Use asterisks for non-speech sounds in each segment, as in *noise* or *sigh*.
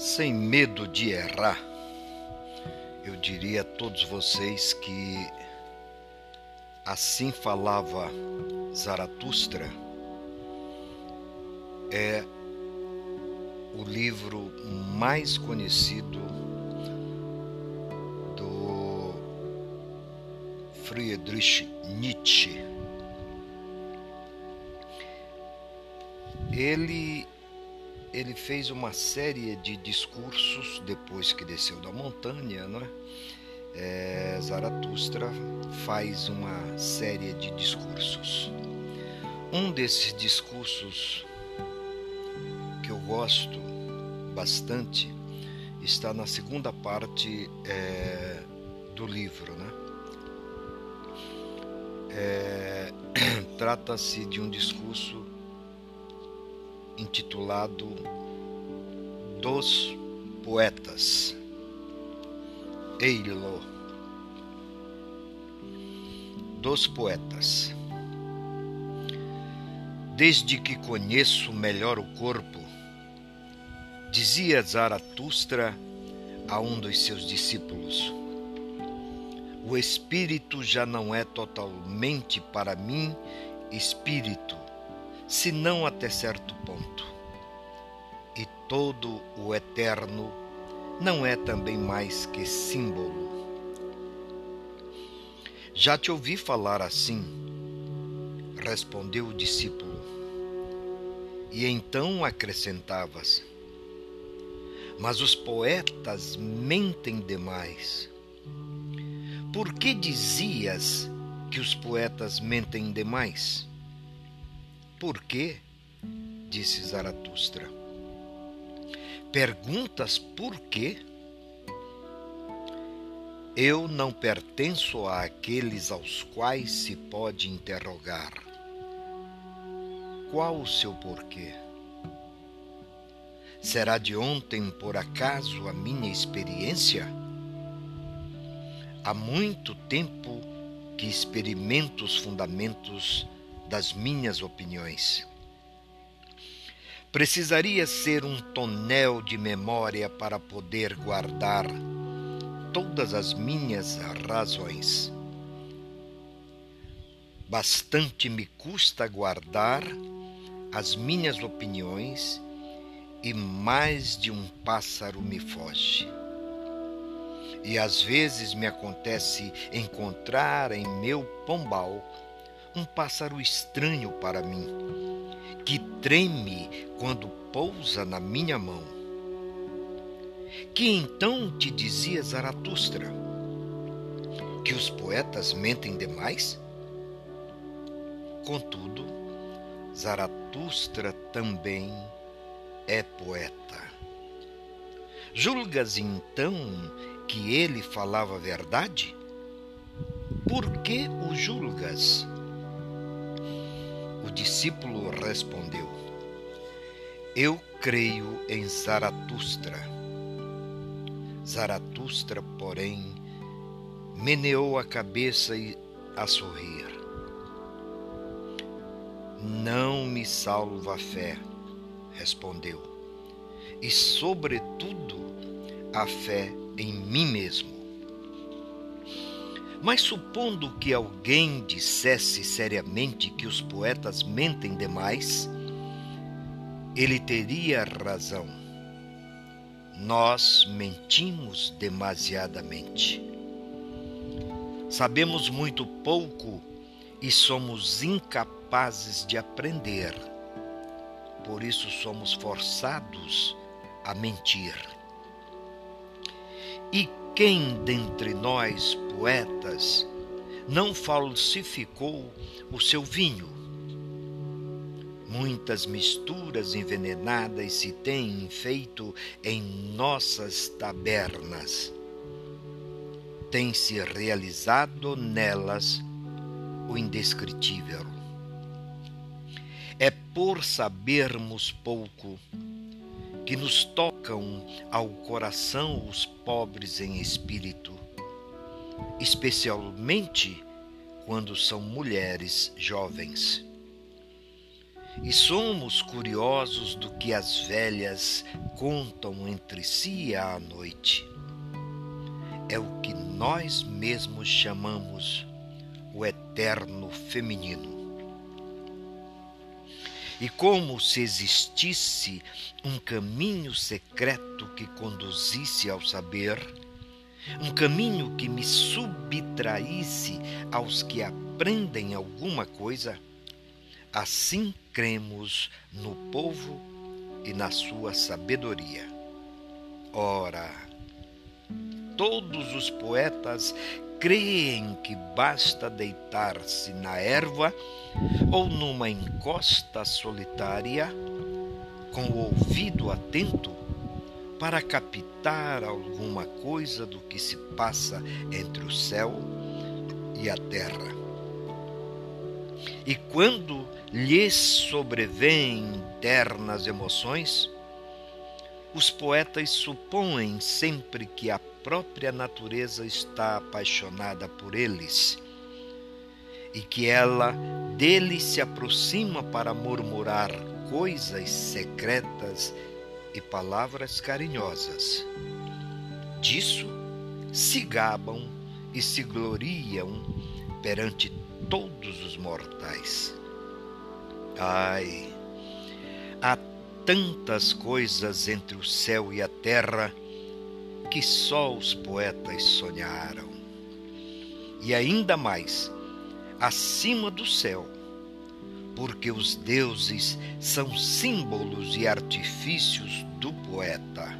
Sem medo de errar, eu diria a todos vocês que assim falava Zaratustra é o livro mais conhecido do Friedrich Nietzsche. Ele ele fez uma série de discursos depois que desceu da montanha, não é? é Zaratustra faz uma série de discursos. Um desses discursos que eu gosto bastante está na segunda parte é, do livro, né? É, *clears throat* Trata-se de um discurso intitulado Dos Poetas. Eilo. Dos Poetas. Desde que conheço melhor o corpo, dizia Zaratustra a um dos seus discípulos, o espírito já não é totalmente para mim espírito se não até certo ponto. E todo o eterno não é também mais que símbolo. Já te ouvi falar assim, respondeu o discípulo. E então acrescentavas: Mas os poetas mentem demais. Por que dizias que os poetas mentem demais? Por quê? disse Zaratustra. Perguntas por quê? Eu não pertenço àqueles aos quais se pode interrogar. Qual o seu porquê? Será de ontem, por acaso, a minha experiência? Há muito tempo que experimento os fundamentos das minhas opiniões. Precisaria ser um tonel de memória para poder guardar todas as minhas razões. Bastante me custa guardar as minhas opiniões e mais de um pássaro me foge. E às vezes me acontece encontrar em meu pombal um pássaro estranho para mim, que treme quando pousa na minha mão. Que então te dizia Zaratustra? Que os poetas mentem demais? Contudo, Zaratustra também é poeta. Julgas então que ele falava verdade? Por que o julgas? O discípulo respondeu: Eu creio em Zaratustra. Zaratustra, porém, meneou a cabeça e a sorrir. Não me salva a fé, respondeu, e sobretudo a fé em mim mesmo. Mas supondo que alguém dissesse seriamente que os poetas mentem demais, ele teria razão. Nós mentimos demasiadamente. Sabemos muito pouco e somos incapazes de aprender. Por isso somos forçados a mentir. E quem dentre nós, poetas, não falsificou o seu vinho? Muitas misturas envenenadas se têm feito em nossas tabernas. Tem-se realizado nelas o indescritível. É por sabermos pouco que nos tocam ao coração os pobres em espírito, especialmente quando são mulheres jovens. e somos curiosos do que as velhas contam entre si à noite. É o que nós mesmos chamamos o eterno feminino. E como se existisse um caminho secreto que conduzisse ao saber, um caminho que me subtraísse aos que aprendem alguma coisa, assim cremos no povo e na sua sabedoria. Ora, todos os poetas creem que basta deitar-se na erva ou numa encosta solitária, com o ouvido atento, para captar alguma coisa do que se passa entre o céu e a terra. E quando lhes sobrevêm internas emoções, os poetas supõem sempre que a própria natureza está apaixonada por eles e que ela dele se aproxima para murmurar coisas secretas e palavras carinhosas. Disso se gabam e se gloriam perante todos os mortais. Ai, há tantas coisas entre o céu e a terra que só os poetas sonharam. E ainda mais, acima do céu, porque os deuses são símbolos e artifícios do poeta.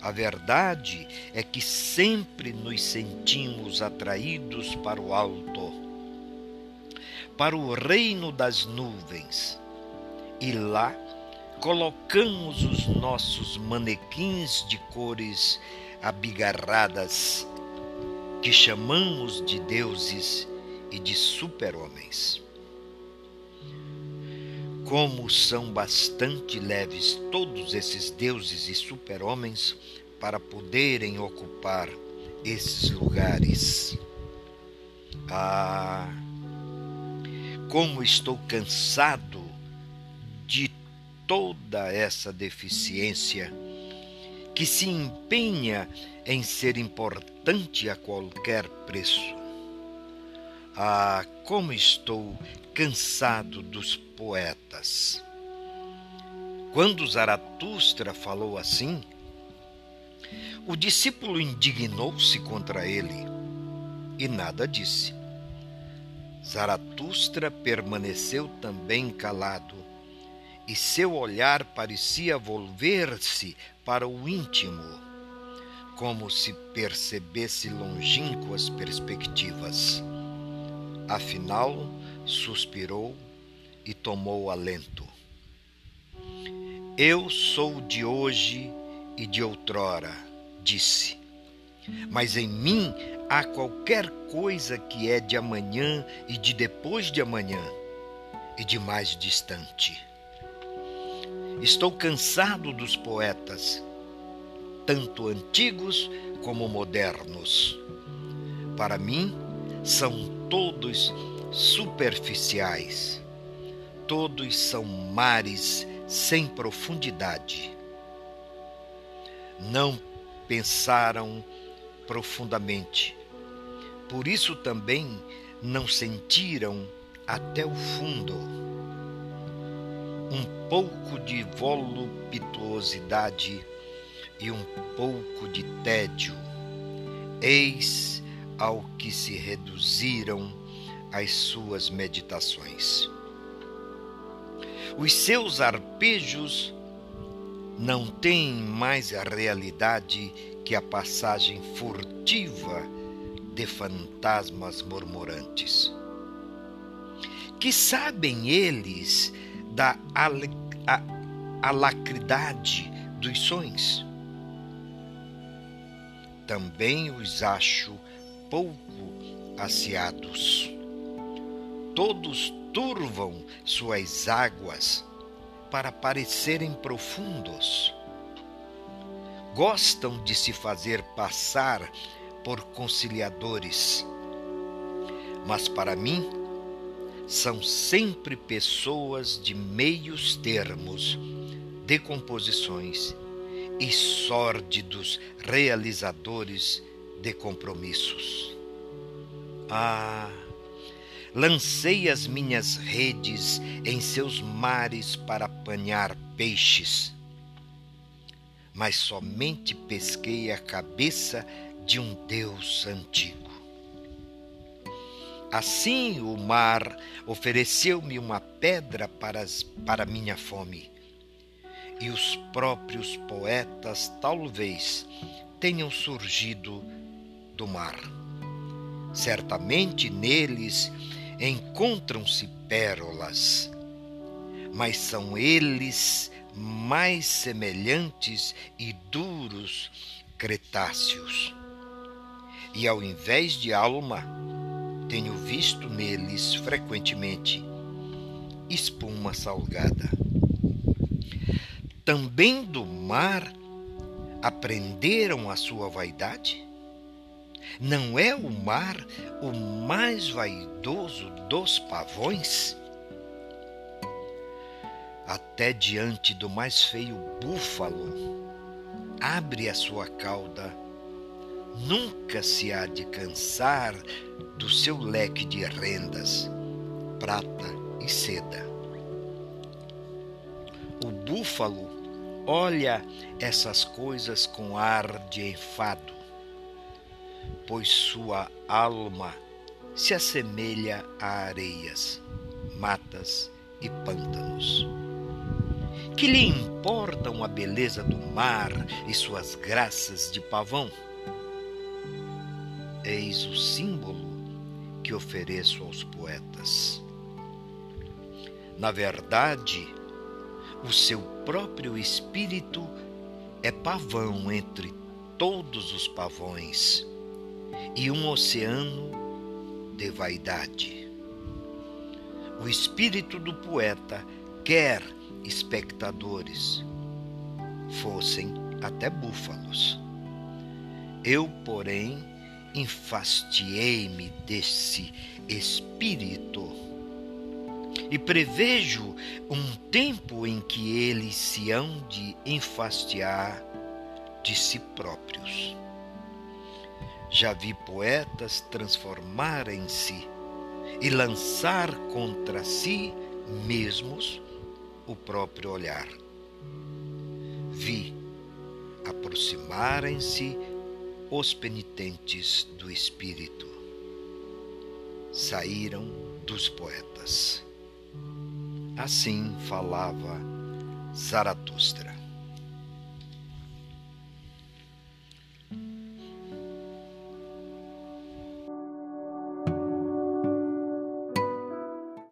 A verdade é que sempre nos sentimos atraídos para o alto, para o reino das nuvens, e lá colocamos os nossos manequins de cores abigarradas, que chamamos de deuses e de super-homens. Como são bastante leves todos esses deuses e super-homens para poderem ocupar esses lugares. Ah, como estou cansado de toda essa deficiência que se empenha em ser importante a qualquer preço. Ah, como estou cansado dos poetas. Quando Zaratustra falou assim, o discípulo indignou-se contra ele e nada disse. Zaratustra permaneceu também calado, e seu olhar parecia volver-se para o íntimo, como se percebesse longínquas perspectivas. Afinal, suspirou e tomou alento. Eu sou de hoje e de outrora, disse. Mas em mim há qualquer coisa que é de amanhã e de depois de amanhã e de mais distante. Estou cansado dos poetas, tanto antigos como modernos. Para mim, são todos superficiais. Todos são mares sem profundidade. Não pensaram profundamente. Por isso também não sentiram até o fundo. Um pouco de voluptuosidade e um pouco de tédio. Eis ao que se reduziram as suas meditações. Os seus arpejos não têm mais a realidade que a passagem furtiva de fantasmas murmurantes. Que sabem eles da alacridade dos sonhos? Também os acho pouco aciados todos turvam suas águas para parecerem profundos. Gostam de se fazer passar por conciliadores. Mas para mim, são sempre pessoas de meios termos, decomposições e sórdidos realizadores de compromissos. Ah, lancei as minhas redes em seus mares para apanhar peixes, mas somente pesquei a cabeça de um Deus antigo. Assim o mar ofereceu-me uma pedra para, para minha fome. E os próprios poetas talvez tenham surgido do mar. Certamente neles encontram-se pérolas, mas são eles mais semelhantes e duros cretáceos. E ao invés de alma, tenho visto neles frequentemente espuma salgada. Também do mar aprenderam a sua vaidade? Não é o mar o mais vaidoso dos pavões? Até diante do mais feio búfalo, abre a sua cauda nunca se há de cansar do seu leque de rendas, prata e seda. O búfalo olha essas coisas com ar de enfado, pois sua alma se assemelha a areias, matas e pântanos. Que lhe importam a beleza do mar e suas graças de pavão? Eis o símbolo que ofereço aos poetas. Na verdade, o seu próprio espírito é pavão entre todos os pavões e um oceano de vaidade. O espírito do poeta quer espectadores, fossem até búfalos. Eu, porém, enfastiei-me desse espírito e prevejo um tempo em que eles se hão de enfastiar de si próprios. Já vi poetas transformarem-se e lançar contra si mesmos o próprio olhar. Vi aproximarem-se os penitentes do Espírito saíram dos poetas. Assim falava Zaratustra.